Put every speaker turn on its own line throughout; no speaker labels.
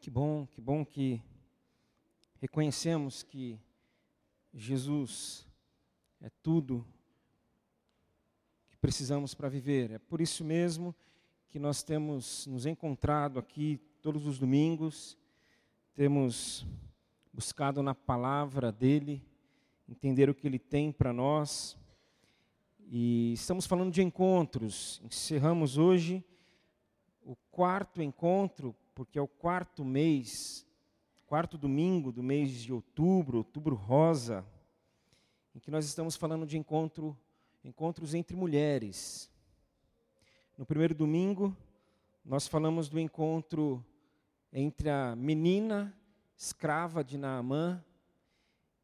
Que bom, que bom que reconhecemos que Jesus é tudo que precisamos para viver. É por isso mesmo que nós temos nos encontrado aqui todos os domingos, temos buscado na palavra dele, entender o que ele tem para nós. E estamos falando de encontros. Encerramos hoje o quarto encontro, porque é o quarto mês, quarto domingo do mês de outubro, outubro rosa, em que nós estamos falando de encontro, encontros entre mulheres. No primeiro domingo, nós falamos do encontro entre a menina escrava de Naamã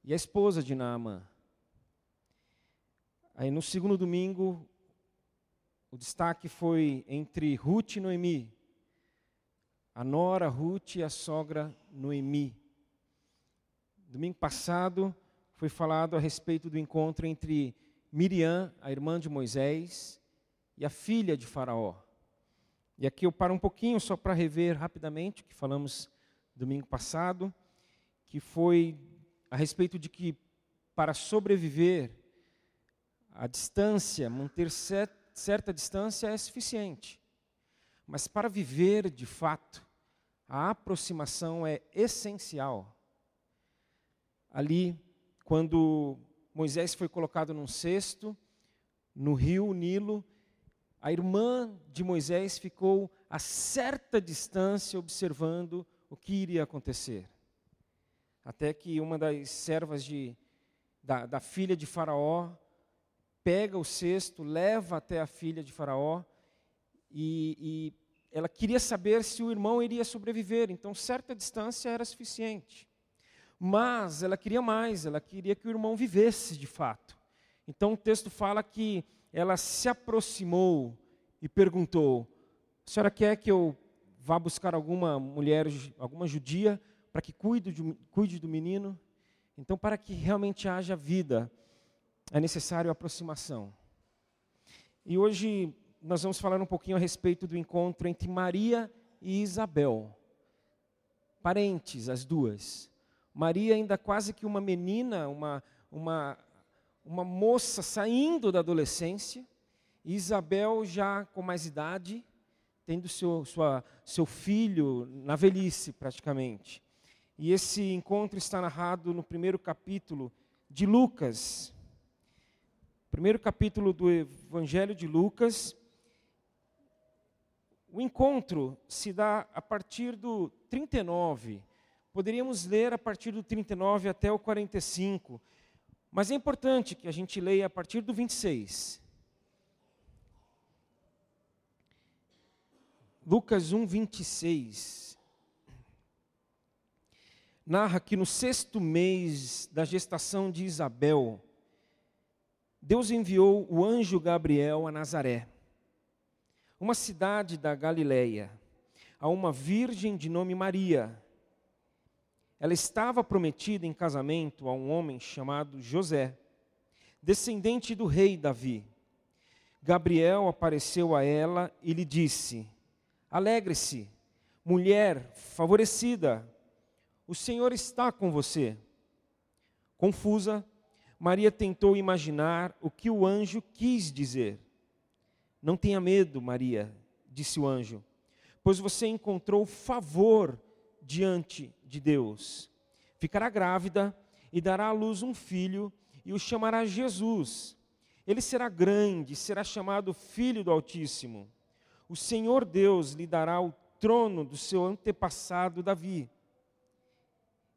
e a esposa de Naamã. Aí no segundo domingo, o destaque foi entre Ruth e Noemi. A nora Ruth e a sogra Noemi. Domingo passado foi falado a respeito do encontro entre Miriam, a irmã de Moisés, e a filha de Faraó. E aqui eu paro um pouquinho só para rever rapidamente o que falamos domingo passado, que foi a respeito de que para sobreviver a distância, manter certa distância é suficiente. Mas para viver de fato, a aproximação é essencial. Ali, quando Moisés foi colocado num cesto, no rio Nilo, a irmã de Moisés ficou a certa distância observando o que iria acontecer. Até que uma das servas de, da, da filha de Faraó pega o cesto, leva até a filha de Faraó e, e ela queria saber se o irmão iria sobreviver, então certa distância era suficiente. Mas ela queria mais, ela queria que o irmão vivesse de fato. Então o texto fala que ela se aproximou e perguntou: A senhora quer que eu vá buscar alguma mulher, alguma judia, para que cuide, de, cuide do menino? Então, para que realmente haja vida, é necessário aproximação. E hoje nós vamos falar um pouquinho a respeito do encontro entre Maria e Isabel. Parentes, as duas. Maria ainda quase que uma menina, uma, uma, uma moça saindo da adolescência. E Isabel já com mais idade, tendo seu, sua, seu filho na velhice praticamente. E esse encontro está narrado no primeiro capítulo de Lucas, primeiro capítulo do Evangelho de Lucas. O encontro se dá a partir do 39. Poderíamos ler a partir do 39 até o 45, mas é importante que a gente leia a partir do 26. Lucas 1, 26. Narra que no sexto mês da gestação de Isabel, Deus enviou o anjo Gabriel a Nazaré, uma cidade da Galileia, a uma virgem de nome Maria. Ela estava prometida em casamento a um homem chamado José, descendente do rei Davi. Gabriel apareceu a ela e lhe disse: Alegre-se, mulher favorecida, o Senhor está com você. Confusa, Maria tentou imaginar o que o anjo quis dizer. Não tenha medo, Maria, disse o anjo, pois você encontrou favor diante de Deus. Ficará grávida e dará à luz um filho e o chamará Jesus. Ele será grande, será chamado Filho do Altíssimo. O Senhor Deus lhe dará o trono do seu antepassado Davi,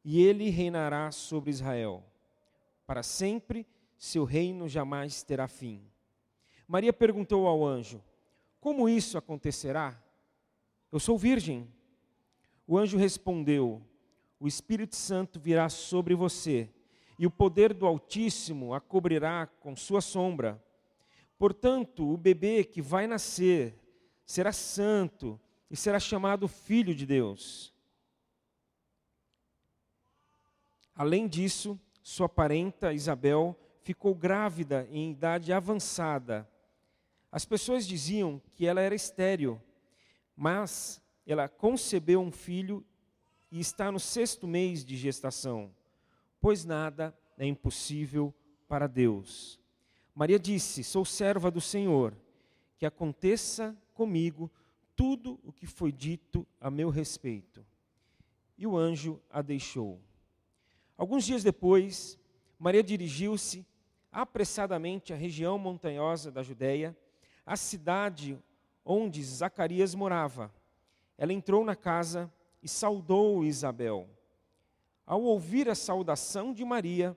e ele reinará sobre Israel para sempre, seu reino jamais terá fim. Maria perguntou ao anjo: Como isso acontecerá? Eu sou virgem. O anjo respondeu: O Espírito Santo virá sobre você, e o poder do Altíssimo a cobrirá com sua sombra. Portanto, o bebê que vai nascer será santo e será chamado Filho de Deus. Além disso, sua parenta Isabel ficou grávida em idade avançada. As pessoas diziam que ela era estéril, mas ela concebeu um filho e está no sexto mês de gestação, pois nada é impossível para Deus. Maria disse: Sou serva do Senhor, que aconteça comigo tudo o que foi dito a meu respeito. E o anjo a deixou. Alguns dias depois, Maria dirigiu-se apressadamente à região montanhosa da Judéia, à cidade onde Zacarias morava. Ela entrou na casa e saudou Isabel. Ao ouvir a saudação de Maria,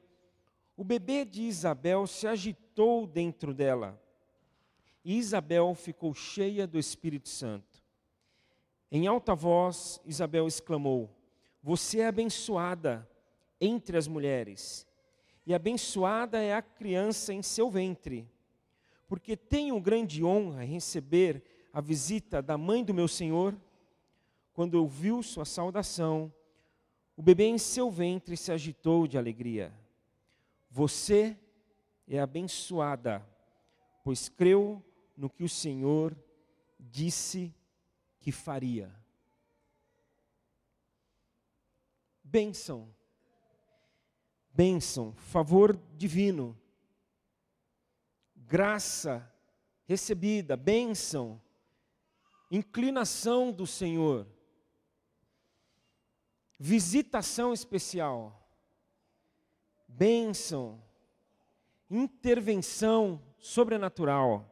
o bebê de Isabel se agitou dentro dela. E Isabel ficou cheia do Espírito Santo. Em alta voz, Isabel exclamou: Você é abençoada entre as mulheres, e abençoada é a criança em seu ventre, porque tenho grande honra em receber a visita da mãe do meu Senhor. Quando ouviu sua saudação, o bebê em seu ventre se agitou de alegria. Você é abençoada, pois creu no que o Senhor disse que faria. Bênção, bênção, favor divino, graça recebida, bênção, inclinação do Senhor, visitação especial bênção, intervenção sobrenatural.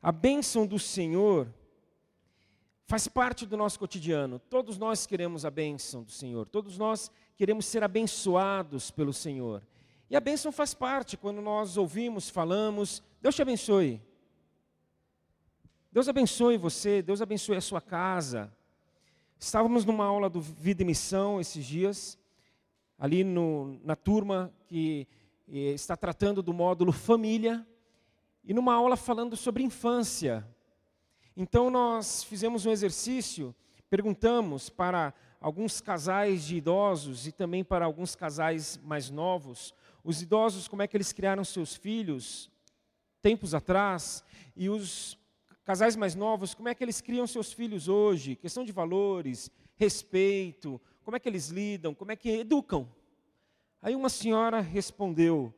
A bênção do Senhor faz parte do nosso cotidiano. Todos nós queremos a bênção do Senhor, todos nós queremos ser abençoados pelo Senhor. E a bênção faz parte quando nós ouvimos, falamos, Deus te abençoe. Deus abençoe você, Deus abençoe a sua casa. Estávamos numa aula do Vida e Missão esses dias, ali no, na turma que eh, está tratando do módulo família e numa aula falando sobre infância. Então nós fizemos um exercício, perguntamos para alguns casais de idosos e também para alguns casais mais novos, os idosos como é que eles criaram seus filhos tempos atrás e os casais mais novos como é que eles criam seus filhos hoje, questão de valores, respeito, como é que eles lidam, como é que educam. Aí uma senhora respondeu: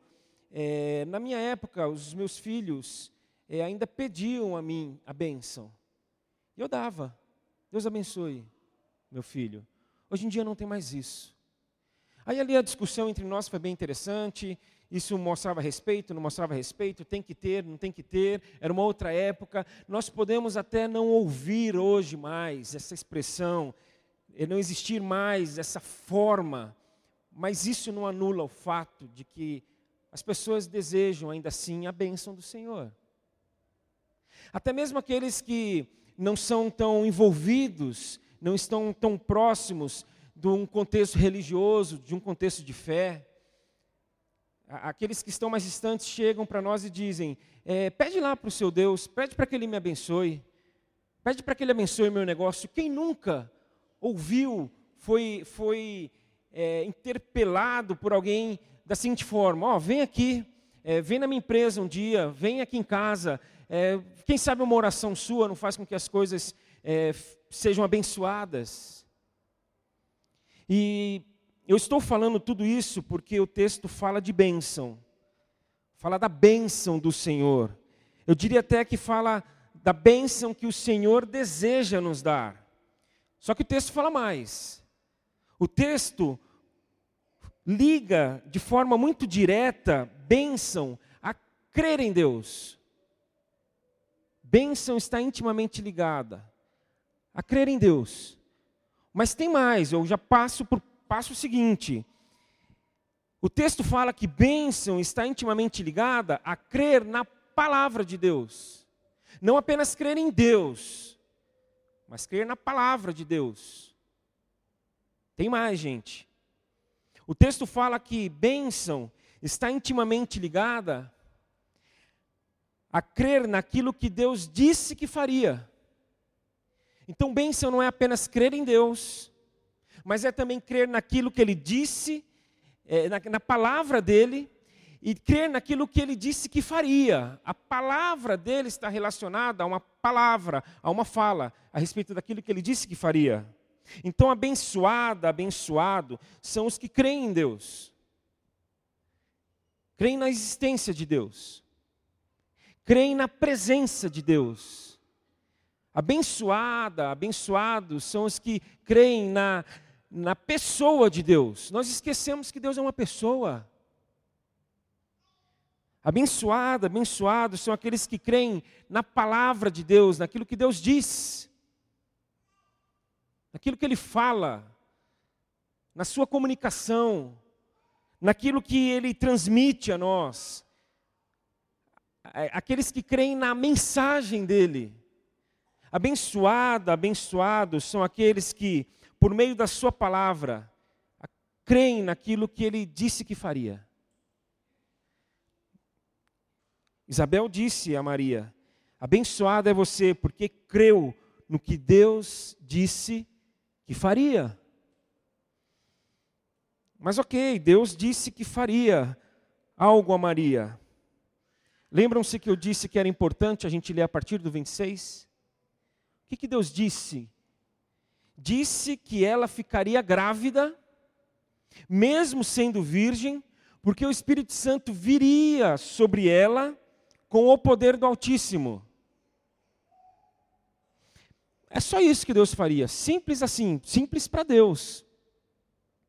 é, Na minha época, os meus filhos é, ainda pediam a mim a bênção. E eu dava. Deus abençoe, meu filho. Hoje em dia não tem mais isso. Aí ali a discussão entre nós foi bem interessante. Isso mostrava respeito, não mostrava respeito, tem que ter, não tem que ter, era uma outra época. Nós podemos até não ouvir hoje mais essa expressão, não existir mais essa forma mas isso não anula o fato de que as pessoas desejam ainda assim a bênção do Senhor. Até mesmo aqueles que não são tão envolvidos, não estão tão próximos de um contexto religioso, de um contexto de fé. Aqueles que estão mais distantes chegam para nós e dizem: é, pede lá para o seu Deus, pede para que Ele me abençoe, pede para que Ele abençoe o meu negócio. Quem nunca ouviu, foi, foi é, interpelado por alguém da seguinte forma: ó, oh, vem aqui, é, vem na minha empresa um dia, vem aqui em casa. É, quem sabe uma oração sua não faz com que as coisas é, sejam abençoadas. E eu estou falando tudo isso porque o texto fala de bênção, fala da bênção do Senhor. Eu diria até que fala da bênção que o Senhor deseja nos dar. Só que o texto fala mais. O texto liga de forma muito direta bênção a crer em Deus. Bênção está intimamente ligada a crer em Deus. Mas tem mais, eu já passo por passo seguinte. O texto fala que bênção está intimamente ligada a crer na palavra de Deus. Não apenas crer em Deus, mas crer na palavra de Deus. Tem mais, gente. O texto fala que bênção está intimamente ligada a crer naquilo que Deus disse que faria. Então, bênção não é apenas crer em Deus, mas é também crer naquilo que Ele disse, é, na, na palavra dele, e crer naquilo que Ele disse que faria. A palavra dele está relacionada a uma palavra, a uma fala, a respeito daquilo que Ele disse que faria. Então, abençoada, abençoado são os que creem em Deus, creem na existência de Deus, creem na presença de Deus. Abençoada, abençoados são os que creem na, na pessoa de Deus. Nós esquecemos que Deus é uma pessoa. Abençoada, abençoados são aqueles que creem na palavra de Deus, naquilo que Deus diz, naquilo que Ele fala, na sua comunicação, naquilo que Ele transmite a nós. Aqueles que creem na mensagem dEle. Abençoada, abençoados são aqueles que, por meio da Sua palavra, creem naquilo que Ele disse que faria. Isabel disse a Maria: Abençoada é você, porque creu no que Deus disse que faria. Mas ok, Deus disse que faria algo a Maria. Lembram-se que eu disse que era importante a gente ler a partir do 26? O que, que Deus disse? Disse que ela ficaria grávida, mesmo sendo virgem, porque o Espírito Santo viria sobre ela com o poder do Altíssimo. É só isso que Deus faria. Simples assim, simples para Deus.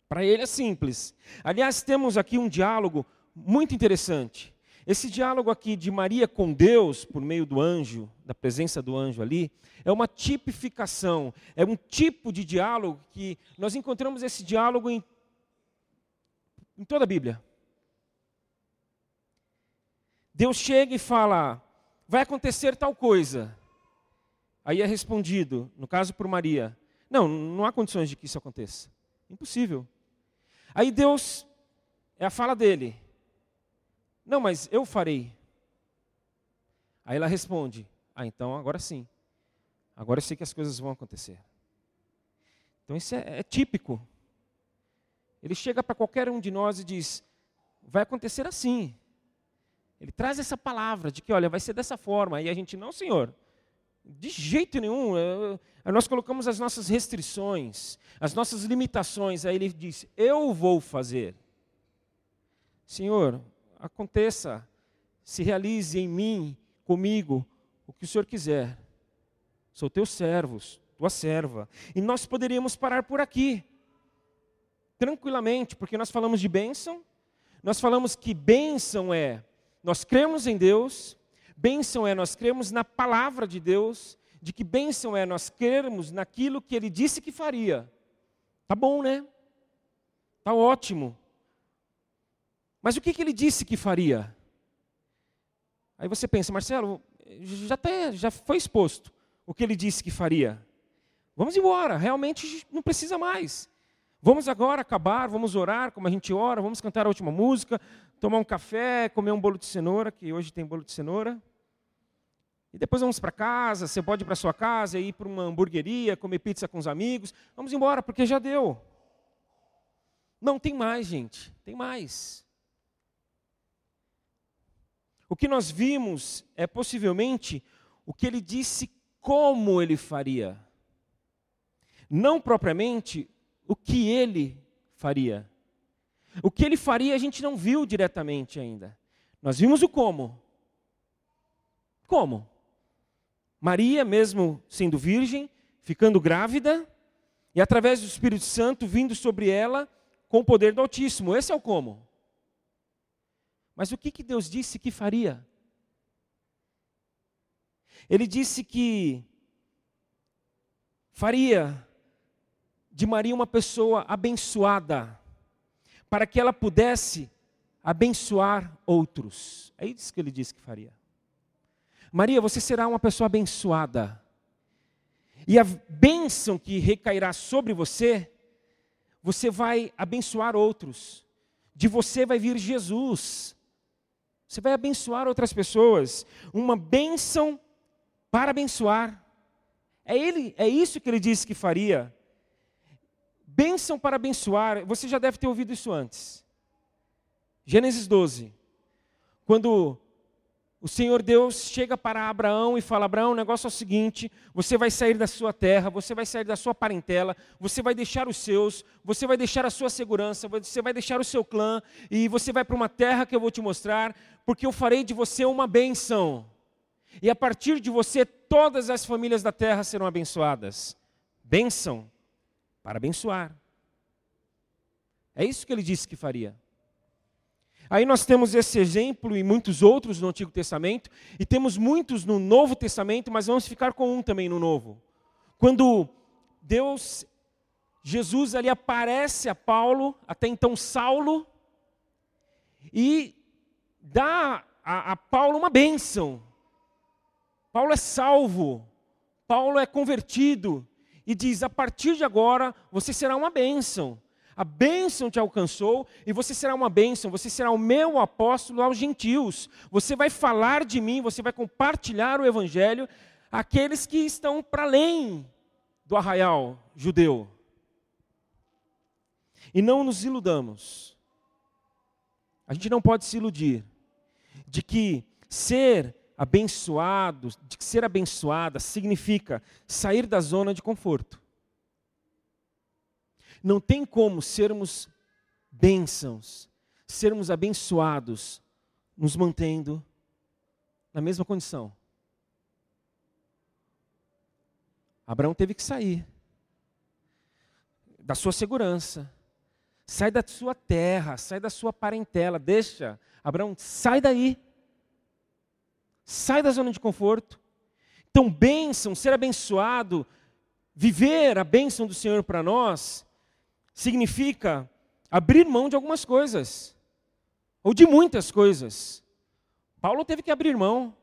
Para Ele é simples. Aliás, temos aqui um diálogo muito interessante. Esse diálogo aqui de Maria com Deus, por meio do anjo, da presença do anjo ali, é uma tipificação, é um tipo de diálogo que nós encontramos esse diálogo em, em toda a Bíblia. Deus chega e fala: vai acontecer tal coisa. Aí é respondido, no caso por Maria: não, não há condições de que isso aconteça. Impossível. Aí Deus, é a fala dele: não, mas eu farei. Aí ela responde: ah, então agora sim. Agora eu sei que as coisas vão acontecer. Então isso é, é típico. Ele chega para qualquer um de nós e diz: vai acontecer assim. Ele traz essa palavra de que, olha, vai ser dessa forma. E a gente, não, senhor, de jeito nenhum. Nós colocamos as nossas restrições, as nossas limitações. Aí ele diz: Eu vou fazer. Senhor, aconteça, se realize em mim, comigo, o que o Senhor quiser. Sou teu servo, tua serva. E nós poderíamos parar por aqui, tranquilamente, porque nós falamos de bênção, nós falamos que bênção é nós cremos em Deus, bênção é nós cremos na palavra de Deus, de que bênção é nós crermos naquilo que ele disse que faria. Tá bom, né? Tá ótimo. Mas o que, que ele disse que faria? Aí você pensa, Marcelo, já, tá, já foi exposto o que ele disse que faria. Vamos embora, realmente não precisa mais. Vamos agora acabar, vamos orar como a gente ora, vamos cantar a última música, tomar um café, comer um bolo de cenoura, que hoje tem bolo de cenoura. E depois vamos para casa, você pode ir para sua casa, ir para uma hamburgueria, comer pizza com os amigos. Vamos embora, porque já deu. Não, tem mais, gente, tem mais. O que nós vimos é possivelmente o que ele disse como ele faria. Não propriamente o que ele faria. O que ele faria a gente não viu diretamente ainda. Nós vimos o como. Como? Maria, mesmo sendo virgem, ficando grávida, e através do Espírito Santo vindo sobre ela com o poder do Altíssimo. Esse é o como. Mas o que, que Deus disse que faria? Ele disse que faria de Maria uma pessoa abençoada, para que ela pudesse abençoar outros. É isso que ele disse que faria. Maria, você será uma pessoa abençoada. E a bênção que recairá sobre você, você vai abençoar outros. De você vai vir Jesus. Você vai abençoar outras pessoas. Uma bênção para abençoar. É ele, é isso que ele disse que faria. Bênção para abençoar, você já deve ter ouvido isso antes. Gênesis 12. Quando o Senhor Deus chega para Abraão e fala: Abraão, o negócio é o seguinte: você vai sair da sua terra, você vai sair da sua parentela, você vai deixar os seus, você vai deixar a sua segurança, você vai deixar o seu clã e você vai para uma terra que eu vou te mostrar, porque eu farei de você uma bênção. E a partir de você, todas as famílias da terra serão abençoadas. Bênção para abençoar. É isso que ele disse que faria. Aí nós temos esse exemplo e muitos outros no Antigo Testamento, e temos muitos no Novo Testamento, mas vamos ficar com um também no Novo. Quando Deus, Jesus ali aparece a Paulo, até então Saulo, e dá a, a Paulo uma bênção. Paulo é salvo, Paulo é convertido, e diz: a partir de agora você será uma bênção. A bênção te alcançou e você será uma bênção, você será o meu apóstolo aos gentios. Você vai falar de mim, você vai compartilhar o evangelho àqueles que estão para além do arraial judeu. E não nos iludamos. A gente não pode se iludir de que ser abençoado, de que ser abençoada significa sair da zona de conforto. Não tem como sermos bênçãos, sermos abençoados, nos mantendo na mesma condição. Abraão teve que sair da sua segurança, sai da sua terra, sai da sua parentela, deixa, Abraão, sai daí, sai da zona de conforto. Então, bênção, ser abençoado, viver a bênção do Senhor para nós, significa abrir mão de algumas coisas, ou de muitas coisas. Paulo teve que abrir mão,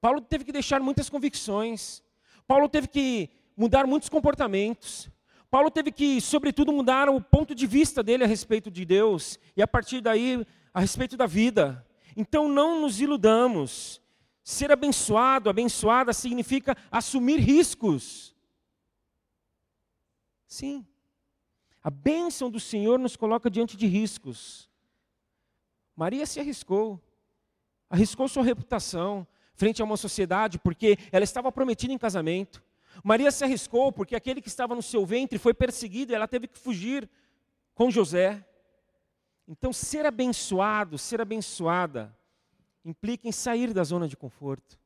Paulo teve que deixar muitas convicções, Paulo teve que mudar muitos comportamentos, Paulo teve que, sobretudo, mudar o ponto de vista dele a respeito de Deus e a partir daí a respeito da vida. Então não nos iludamos. Ser abençoado, abençoada significa assumir riscos. Sim. A bênção do Senhor nos coloca diante de riscos. Maria se arriscou, arriscou sua reputação frente a uma sociedade, porque ela estava prometida em casamento. Maria se arriscou porque aquele que estava no seu ventre foi perseguido e ela teve que fugir com José. Então, ser abençoado, ser abençoada, implica em sair da zona de conforto.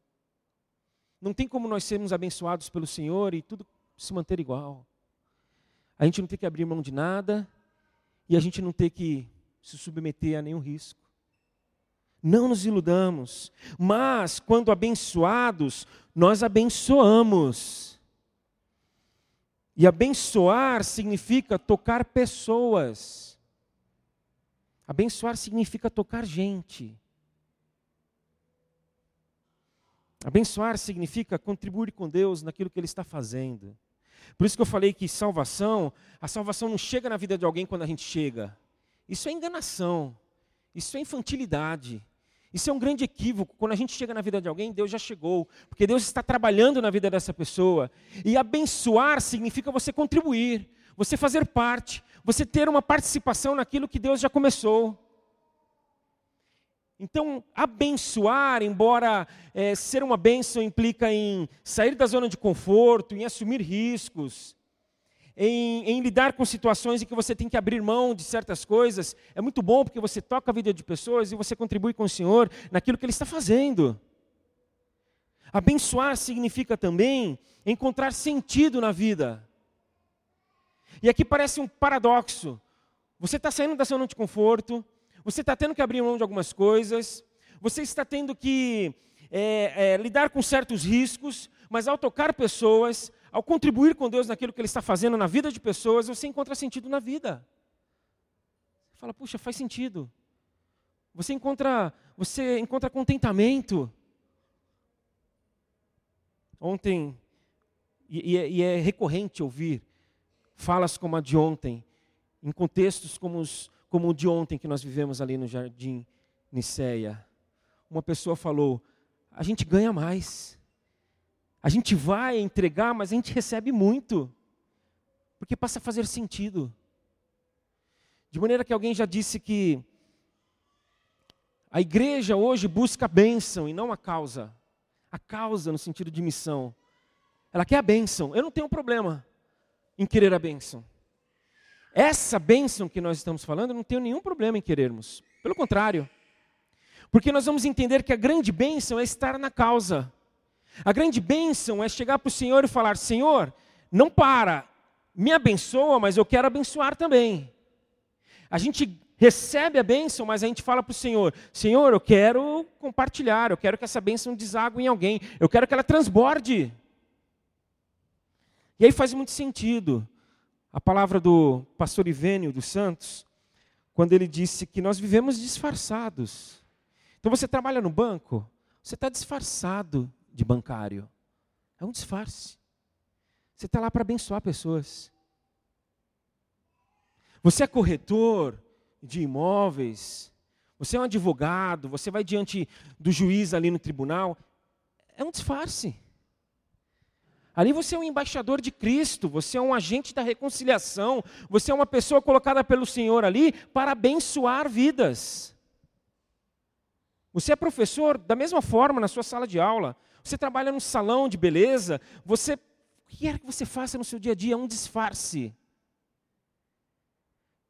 Não tem como nós sermos abençoados pelo Senhor e tudo se manter igual. A gente não tem que abrir mão de nada e a gente não tem que se submeter a nenhum risco. Não nos iludamos, mas quando abençoados, nós abençoamos. E abençoar significa tocar pessoas. Abençoar significa tocar gente. Abençoar significa contribuir com Deus naquilo que Ele está fazendo. Por isso que eu falei que salvação, a salvação não chega na vida de alguém quando a gente chega. Isso é enganação. Isso é infantilidade. Isso é um grande equívoco. Quando a gente chega na vida de alguém, Deus já chegou. Porque Deus está trabalhando na vida dessa pessoa. E abençoar significa você contribuir, você fazer parte, você ter uma participação naquilo que Deus já começou. Então, abençoar, embora é, ser uma bênção implica em sair da zona de conforto, em assumir riscos, em, em, lidar com situações em que você tem que abrir mão de certas coisas, é muito bom porque você toca a vida de pessoas e você contribui com o Senhor naquilo que Ele está fazendo. Abençoar significa também encontrar sentido na vida. E aqui parece um paradoxo. Você está saindo da zona de conforto, você está tendo que abrir mão de algumas coisas, você está tendo que é, é, lidar com certos riscos, mas ao tocar pessoas, ao contribuir com Deus naquilo que Ele está fazendo na vida de pessoas, você encontra sentido na vida. Você fala, puxa, faz sentido. Você encontra, você encontra contentamento. Ontem, e, e, é, e é recorrente ouvir falas como a de ontem, em contextos como os, como o de ontem que nós vivemos ali no jardim Niceia. Uma pessoa falou: a gente ganha mais. A gente vai entregar, mas a gente recebe muito. Porque passa a fazer sentido. De maneira que alguém já disse que A igreja hoje busca a bênção e não a causa. A causa no sentido de missão. Ela quer a bênção. Eu não tenho problema em querer a bênção. Essa bênção que nós estamos falando, não tenho nenhum problema em querermos. Pelo contrário. Porque nós vamos entender que a grande bênção é estar na causa. A grande bênção é chegar para o Senhor e falar: Senhor, não para, me abençoa, mas eu quero abençoar também. A gente recebe a bênção, mas a gente fala para o Senhor: Senhor, eu quero compartilhar, eu quero que essa bênção deságue em alguém, eu quero que ela transborde. E aí faz muito sentido a palavra do pastor Ivênio dos Santos, quando ele disse que nós vivemos disfarçados. Então você trabalha no banco, você está disfarçado de bancário. É um disfarce. Você está lá para abençoar pessoas. Você é corretor de imóveis, você é um advogado, você vai diante do juiz ali no tribunal. É um disfarce. Ali você é um embaixador de Cristo, você é um agente da reconciliação, você é uma pessoa colocada pelo Senhor ali para abençoar vidas. Você é professor da mesma forma na sua sala de aula. Você trabalha num salão de beleza, você o que quer que você faça no seu dia a dia é um disfarce.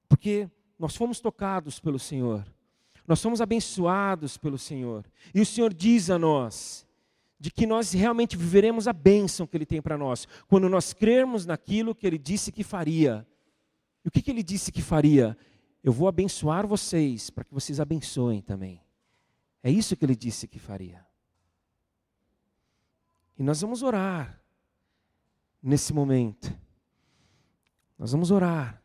Porque nós fomos tocados pelo Senhor. Nós somos abençoados pelo Senhor. E o Senhor diz a nós: de que nós realmente viveremos a bênção que Ele tem para nós, quando nós crermos naquilo que Ele disse que faria. E o que, que Ele disse que faria? Eu vou abençoar vocês, para que vocês abençoem também. É isso que Ele disse que faria. E nós vamos orar nesse momento. Nós vamos orar,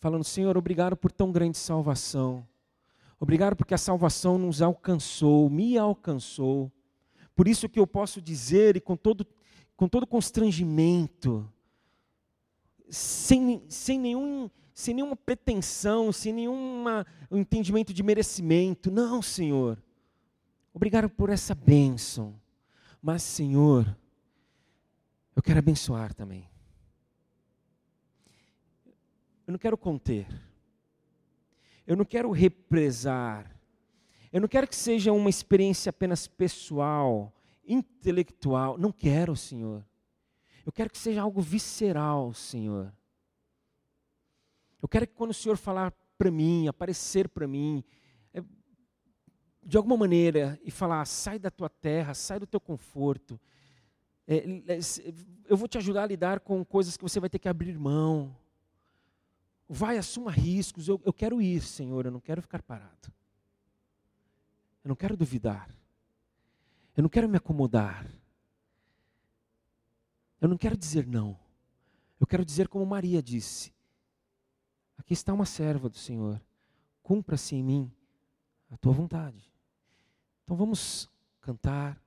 falando: Senhor, obrigado por tão grande salvação. Obrigado porque a salvação nos alcançou, me alcançou. Por isso que eu posso dizer, e com todo, com todo constrangimento, sem, sem, nenhum, sem nenhuma pretensão, sem nenhum um entendimento de merecimento. Não, Senhor. Obrigado por essa bênção. Mas, Senhor, eu quero abençoar também. Eu não quero conter. Eu não quero represar. Eu não quero que seja uma experiência apenas pessoal, intelectual. Não quero, Senhor. Eu quero que seja algo visceral, Senhor. Eu quero que quando o Senhor falar para mim, aparecer para mim, é, de alguma maneira, e falar: sai da tua terra, sai do teu conforto. É, é, eu vou te ajudar a lidar com coisas que você vai ter que abrir mão. Vai, assuma riscos. Eu, eu quero ir, Senhor, eu não quero ficar parado. Eu não quero duvidar. Eu não quero me acomodar. Eu não quero dizer não. Eu quero dizer como Maria disse: Aqui está uma serva do Senhor. Cumpra-se em mim a tua vontade. Então vamos cantar.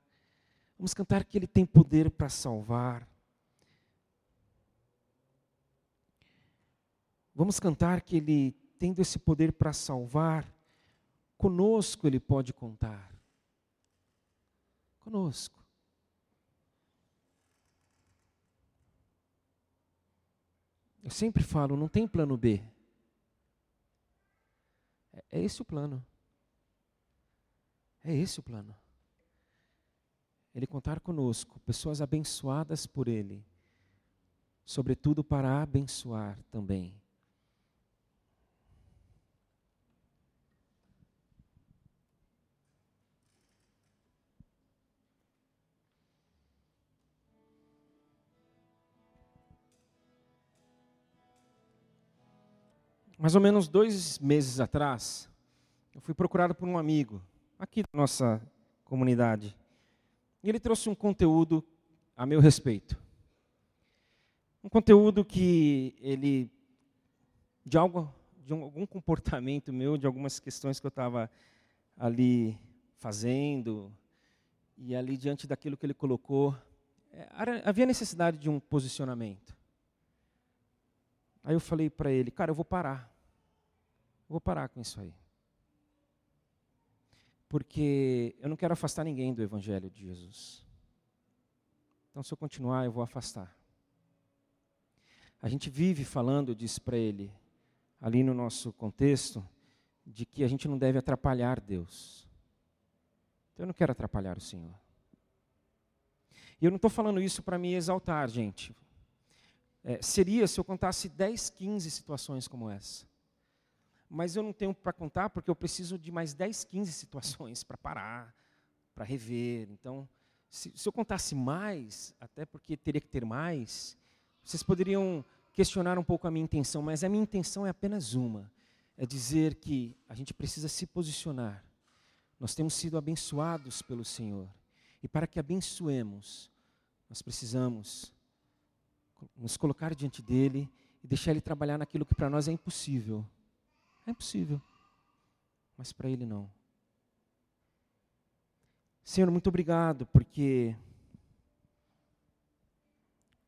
Vamos cantar que Ele tem poder para salvar. Vamos cantar que Ele, tendo esse poder para salvar, Conosco Ele pode contar. Conosco. Eu sempre falo, não tem plano B. É, é esse o plano. É esse o plano. Ele contar conosco, pessoas abençoadas por Ele, sobretudo para abençoar também. Mais ou menos dois meses atrás, eu fui procurado por um amigo, aqui da nossa comunidade. E ele trouxe um conteúdo a meu respeito. Um conteúdo que ele, de, algo, de algum comportamento meu, de algumas questões que eu estava ali fazendo, e ali diante daquilo que ele colocou, é, havia necessidade de um posicionamento. Aí eu falei para ele, cara, eu vou parar. Vou parar com isso aí. Porque eu não quero afastar ninguém do Evangelho de Jesus. Então, se eu continuar, eu vou afastar. A gente vive falando, disse para ele, ali no nosso contexto, de que a gente não deve atrapalhar Deus. Então eu não quero atrapalhar o Senhor. E eu não estou falando isso para me exaltar, gente. É, seria se eu contasse 10, 15 situações como essa. Mas eu não tenho para contar porque eu preciso de mais 10, 15 situações para parar, para rever. Então, se, se eu contasse mais, até porque teria que ter mais, vocês poderiam questionar um pouco a minha intenção, mas a minha intenção é apenas uma: é dizer que a gente precisa se posicionar. Nós temos sido abençoados pelo Senhor. E para que abençoemos, nós precisamos nos colocar diante dele e deixar ele trabalhar naquilo que para nós é impossível. É impossível, mas para ele não. Senhor, muito obrigado, porque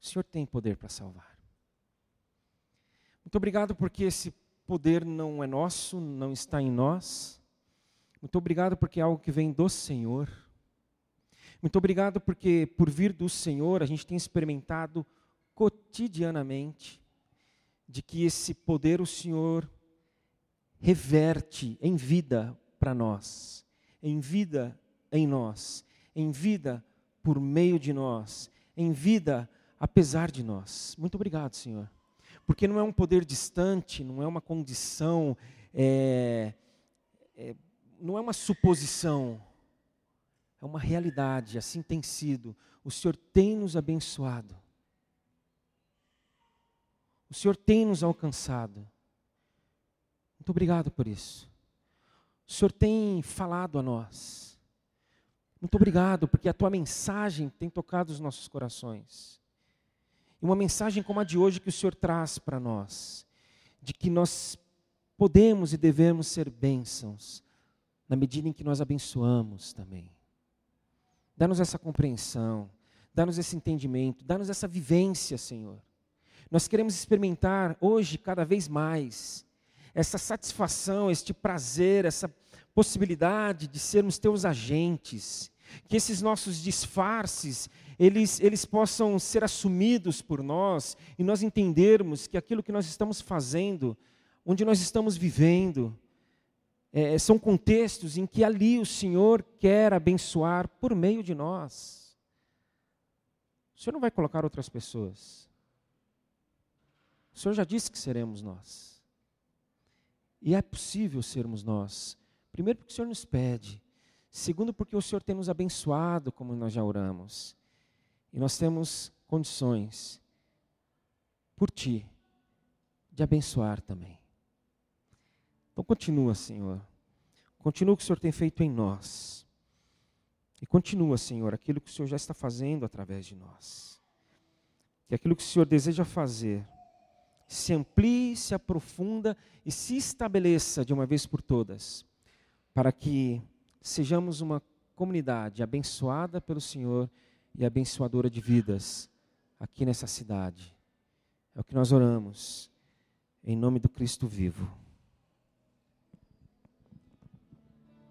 o Senhor tem poder para salvar. Muito obrigado porque esse poder não é nosso, não está em nós. Muito obrigado porque é algo que vem do Senhor. Muito obrigado porque, por vir do Senhor, a gente tem experimentado cotidianamente de que esse poder o Senhor reverte em vida para nós, em vida em nós, em vida por meio de nós, em vida apesar de nós. Muito obrigado, Senhor. Porque não é um poder distante, não é uma condição, é, é, não é uma suposição, é uma realidade, assim tem sido. O Senhor tem nos abençoado. O Senhor tem nos alcançado. Muito obrigado por isso. O Senhor tem falado a nós. Muito obrigado, porque a tua mensagem tem tocado os nossos corações. E uma mensagem como a de hoje que o Senhor traz para nós, de que nós podemos e devemos ser bênçãos, na medida em que nós abençoamos também. Dá-nos essa compreensão, dá-nos esse entendimento, dá-nos essa vivência, Senhor. Nós queremos experimentar hoje cada vez mais essa satisfação, este prazer, essa possibilidade de sermos teus agentes, que esses nossos disfarces, eles, eles possam ser assumidos por nós e nós entendermos que aquilo que nós estamos fazendo, onde nós estamos vivendo, é, são contextos em que ali o Senhor quer abençoar por meio de nós. O Senhor não vai colocar outras pessoas. O Senhor já disse que seremos nós. E é possível sermos nós. Primeiro, porque o Senhor nos pede. Segundo, porque o Senhor tem nos abençoado, como nós já oramos. E nós temos condições, por Ti, de abençoar também. Então, continua, Senhor. Continua o que o Senhor tem feito em nós. E continua, Senhor, aquilo que o Senhor já está fazendo através de nós. E aquilo que o Senhor deseja fazer se amplie, se aprofunda e se estabeleça de uma vez por todas, para que sejamos uma comunidade abençoada pelo Senhor e abençoadora de vidas aqui nessa cidade. É o que nós oramos, em nome do Cristo vivo.